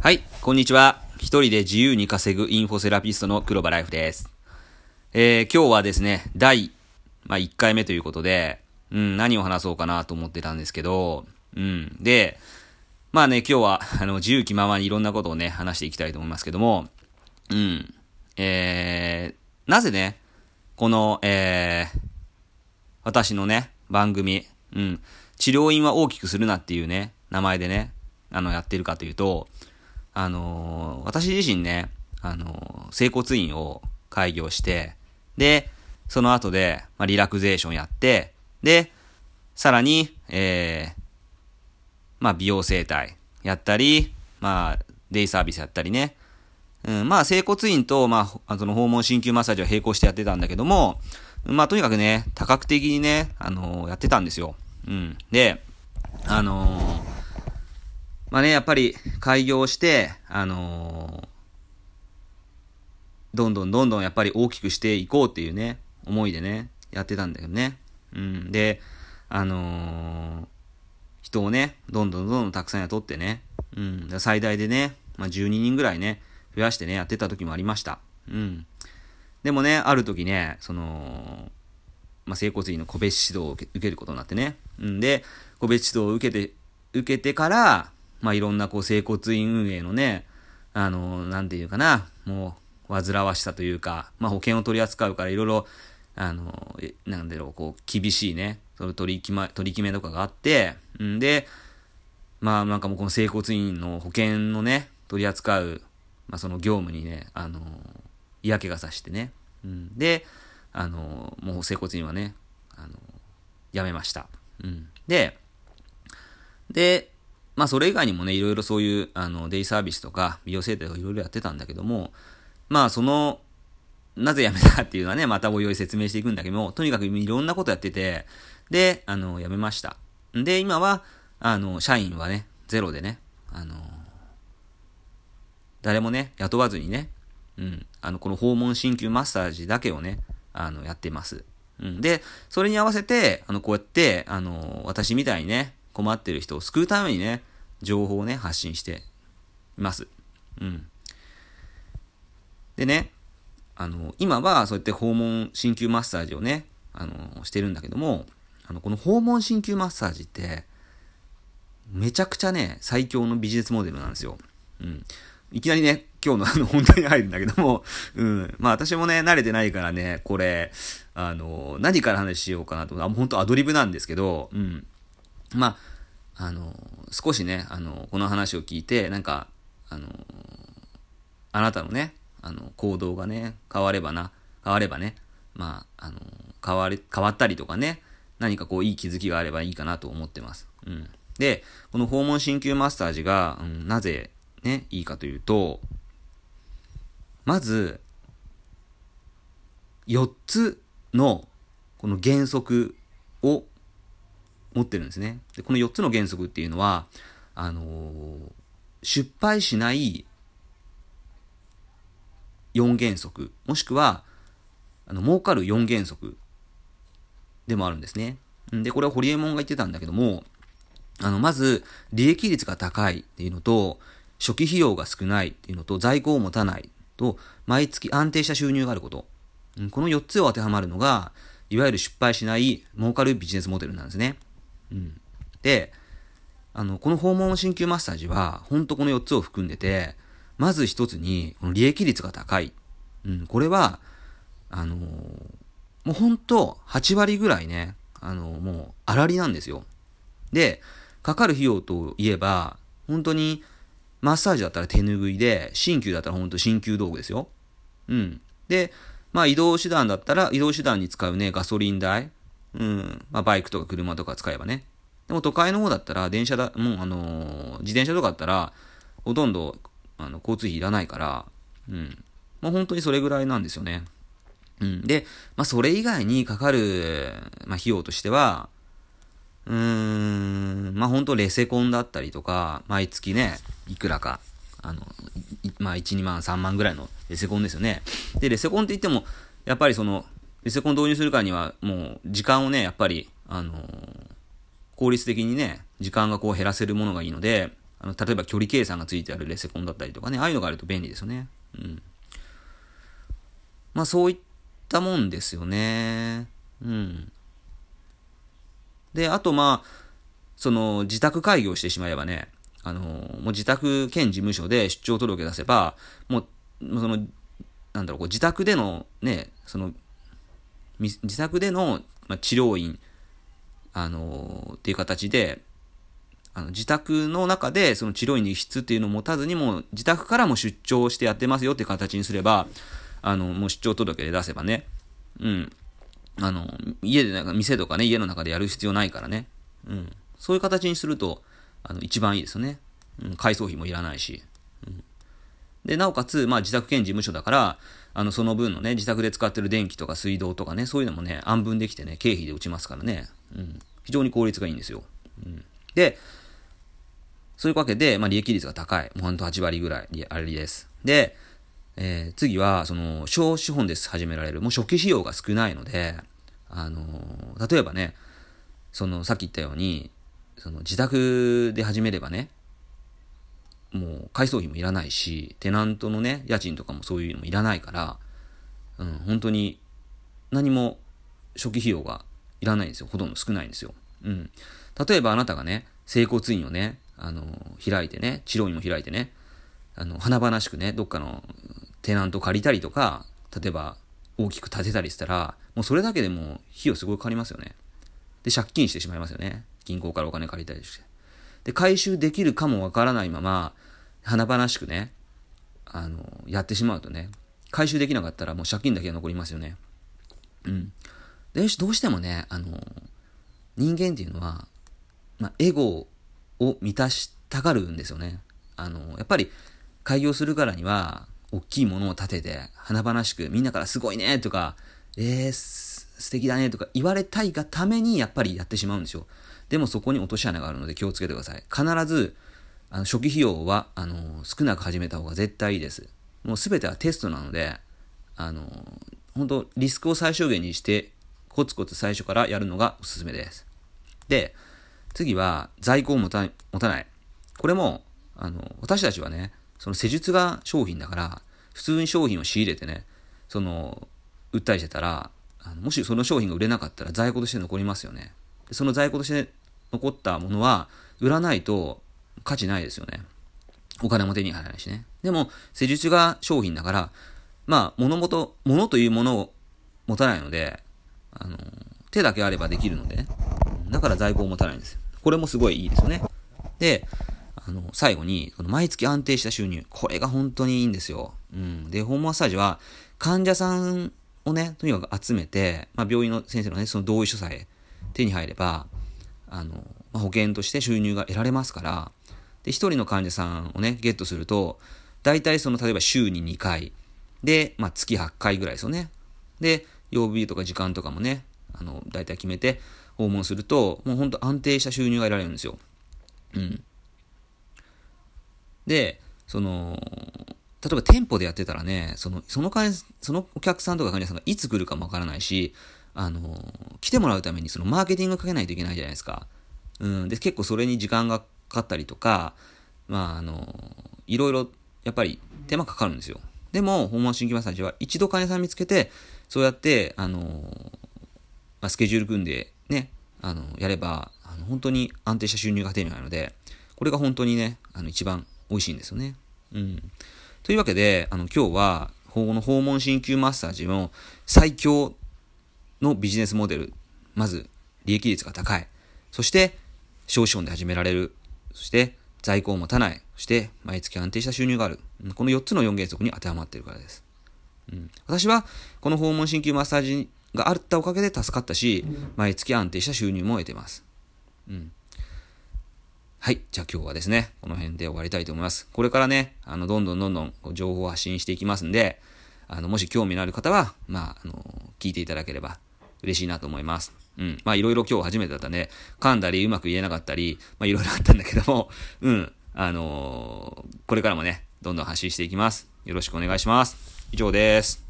はい、こんにちは。一人で自由に稼ぐインフォセラピストの黒場ライフです。えー、今日はですね、第、まあ、1回目ということで、うん、何を話そうかなと思ってたんですけど、うん、で、まあね、今日は、あの、自由気ままにいろんなことをね、話していきたいと思いますけども、うん、えー、なぜね、この、えー、私のね、番組、うん、治療院は大きくするなっていうね、名前でね、あの、やってるかというと、あのー私自身ね、あのー整骨院を開業して、で、その後で、まあ、リラクゼーションやって、で、さらに、えー、まあ、美容整体やったり、まあ、デイサービスやったりね。うん、まあ、整骨院と、まあ、その訪問鍼灸マッサージを並行してやってたんだけども、まあ、とにかくね、多角的にね、あのーやってたんですよ。うん。で、あのまあね、やっぱり開業して、あのーどんどんどんどんやっぱり大きくしていこうっていうね、思いでね、やってたんだけどね。うん。で、あのー人をね、どんどんどんどんたくさん雇ってね、うん。最大でね、まあ、12人ぐらいね、増やしてね、やってた時もありました。うん。でもね、ある時ね、その、まあ、整骨院の個別指導を受けることになってね。うんで、個別指導を受けて、受けてから、まあ、いろんなこう整骨院運営のね、あの、なんていうかな、もう、煩わしさというか、まあ、保険を取り扱うからいろいろ、あの、なんだろう、こう、厳しいね、その取り決ま、取り決めとかがあって、んで、まあ、なんかもうこの整骨院の保険のね、取り扱う、まあ、その業務にね、あの、嫌気がさしてね。うん、で、あの、もう整骨院はね、あの、辞めました。うん。で、で、まあそれ以外にもね、いろいろそういう、あの、デイサービスとか、美容整体をいろいろやってたんだけども、まあその、なぜ辞めたかっていうのはね、またおいおい説明していくんだけども、とにかくいろんなことやってて、で、あの、辞めました。で、今は、あの、社員はね、ゼロでね、あの、誰もね、雇わずにね、うん、あの、この訪問鍼灸マッサージだけをね、あの、やってます。うん、で、それに合わせて、あの、こうやって、あの、私みたいにね、困ってる人を救うためにね、情報をね、発信しています。うん。でね、あの、今はそうやって訪問鍼灸マッサージをね、あの、してるんだけども、あの、この訪問鍼灸マッサージって、めちゃくちゃね、最強のビジネスモデルなんですよ。うん。いきなりね、今日の あの、本題に入るんだけども、うん。まあ私もね、慣れてないからね、これ、あの、何から話しようかなと、あ、本当アドリブなんですけど、うん。まあ、あの、少しね、あの、この話を聞いて、なんか、あの、あなたのね、あの、行動がね、変わればな、変わればね、まあ、あの、変わり、変わったりとかね、何かこう、いい気づきがあればいいかなと思ってます。うん。で、この訪問鍼灸マッサージが、うん、なぜ、ね、いいかというと、まず、4つの、この原則を持ってるんですね。で、この4つの原則っていうのは、あのー失敗しない4原則、もしくは、あの、儲かる4原則でもあるんですね。で、これはホリエモンが言ってたんだけども、あの、まず、利益率が高いっていうのと、初期費用が少ないっていうのと、在庫を持たないと、毎月安定した収入があること。この4つを当てはまるのが、いわゆる失敗しない儲かるビジネスモデルなんですね。うん。で、あの、この訪問鍼灸マッサージは、ほんとこの4つを含んでて、まず一つに、この利益率が高い。うん、これは、あのーもうほんと8割ぐらいね、あのーもう、粗利なんですよ。で、かかる費用といえば、本当に、マッサージだったら手拭いで、鍼灸だったら本当鍼灸道具ですよ。うん。で、まあ移動手段だったら、移動手段に使うね、ガソリン代。うん。まあバイクとか車とか使えばね。でも都会の方だったら、電車だ、もうあのー自転車とかだったら、ほとんど、あの、交通費いらないから、うん。まあ本当にそれぐらいなんですよね。うん。で、まあそれ以外にかかる、まあ費用としては、うーん、まあ本当レセコンだったりとか、毎月ね、いくらか、あの、まあ1、2万、3万ぐらいのレセコンですよね。で、レセコンって言っても、やっぱりその、レセコン導入するからには、もう時間をね、やっぱり、あのー効率的にね、時間がこう減らせるものがいいので、あの、例えば距離計算がついてあるレセコンだったりとかね、ああいうのがあると便利ですよね。うん。まあそういったもんですよね。うん。で、あとまあ、その自宅開業してしまえばね、あの、もう自宅兼事務所で出張届出せば、もう、その、なんだろう、こう自宅でのね、その、自宅での、治療院、あのっていう形で、あの自宅の中でその治療院に室っていうのを持たずにも自宅からも出張してやってますよっていう形にすれば、あの、もう出張届で出せばね、うん。あの、家で店とかね、家の中でやる必要ないからね。うん。そういう形にすると、あの、一番いいですよね。うん、改装費もいらないし。うん、で、なおかつ、まあ自宅兼事務所だから、あの、その分のね、自宅で使ってる電気とか水道とかね、そういうのもね、安分できてね、経費で打ちますからね。うん。非常に効率がいいんですよ。うん。で、そういうわけで、まあ利益率が高い。もうほんと8割ぐらい、あれです。で、えー、次は、その、小資本です始められる。もう初期費用が少ないので、あのー、例えばね、その、さっき言ったように、その、自宅で始めればね、もう、改装費もいらないし、テナントのね、家賃とかもそういうのもいらないから、うん、本当に、何も初期費用がいらないんですよ。ほとんど少ないんですよ。うん。例えばあなたがね、整骨院をね、あの、開いてね、治療院も開いてね、あの、華々しくね、どっかのテナント借りたりとか、例えば大きく建てたりしたら、もうそれだけでも費用すごいかかりますよね。で、借金してしまいますよね。銀行からお金借りたりして。で、回収できるかもわからないまま、華々しくね、あの、やってしまうとね、回収できなかったらもう借金だけが残りますよね。うん。で、どうしてもね、あの、人間っていうのは、まあ、エゴを満たしたがるんですよね。あの、やっぱり、開業するからには、大きいものを立てて、華々しく、みんなからすごいねとか、えー、素敵だねとか言われたいがためにやっぱりやってしまうんですよ。でもそこに落とし穴があるので気をつけてください。必ず、あの初期費用は、あの、少なく始めた方が絶対いいです。もうすべてはテストなので、あの、本当リスクを最小限にして、コツコツ最初からやるのがおすすめです。で、次は在庫を持た持たない。これも、あの、私たちはね、その施術が商品だから、普通に商品を仕入れてね、その、売ったりしてたら、あのもしその商品が売れなかったら在庫として残りますよね。その在庫として残ったものは、売らないと価値ないですよね。お金も手に入らないしね。でも、施術が商品だから、まあ、物元、物というものを持たないので、あの、手だけあればできるので、ねだから在庫を持たないんですよ。これもすごいいいですよね。で、あの、最後に、この毎月安定した収入。これが本当にいいんですよ。うん。で、ホームマッサージは、患者さんをね、とにかく集めて、まあ、病院の先生のね、その同意書さえ手に入れば、あの、まあ、保険として収入が得られますから、で、一人の患者さんをね、ゲットすると、大体その、例えば週に2回、で、まあ、月8回ぐらいですよね。で、曜日とか時間とかもね、あの、大体決めて訪問すると、もうほんと安定した収入が得られるんですよ。うん。で、その、例えば店舗でやってたらね、その、その患そのお客さんとか患者さんがいつ来るかもわからないし、あの、来てもらうためにそのマーケティングかけないといけないじゃないですか。うん。で、結構それに時間がかかったりとか、まあ、あの、いろいろ、やっぱり手間かかるんですよ。でも、訪問新規マッサージは一度患者さん見つけて、そうやって、あの、まあ、スケジュール組んでね、あの、やれば、あの本当に安定した収入が手に入るので、これが本当にね、あの、一番美味しいんですよね。うん。というわけで、あの、今日は、この訪問鍼灸マッサージの最強のビジネスモデル。まず、利益率が高い。そして、少資本で始められる。そして、在庫を持たない。そして、毎月安定した収入がある。この4つの4原則に当てはまっているからです。うん、私は、この訪問鍼灸マッサージがあったおかげで助かったし、毎月安定した収入も得てます。うん。はい。じゃあ今日はですね、この辺で終わりたいと思います。これからね、あの、どんどんどんどん情報を発信していきますんで、あの、もし興味のある方は、まあ、あの、聞いていただければ嬉しいなと思います。うん。まあ、いろいろ今日初めてだったね、噛んだりうまく言えなかったり、まあ、いろいろあったんだけども、うん。あのー、これからもね、どんどん発信していきます。よろしくお願いします。以上です。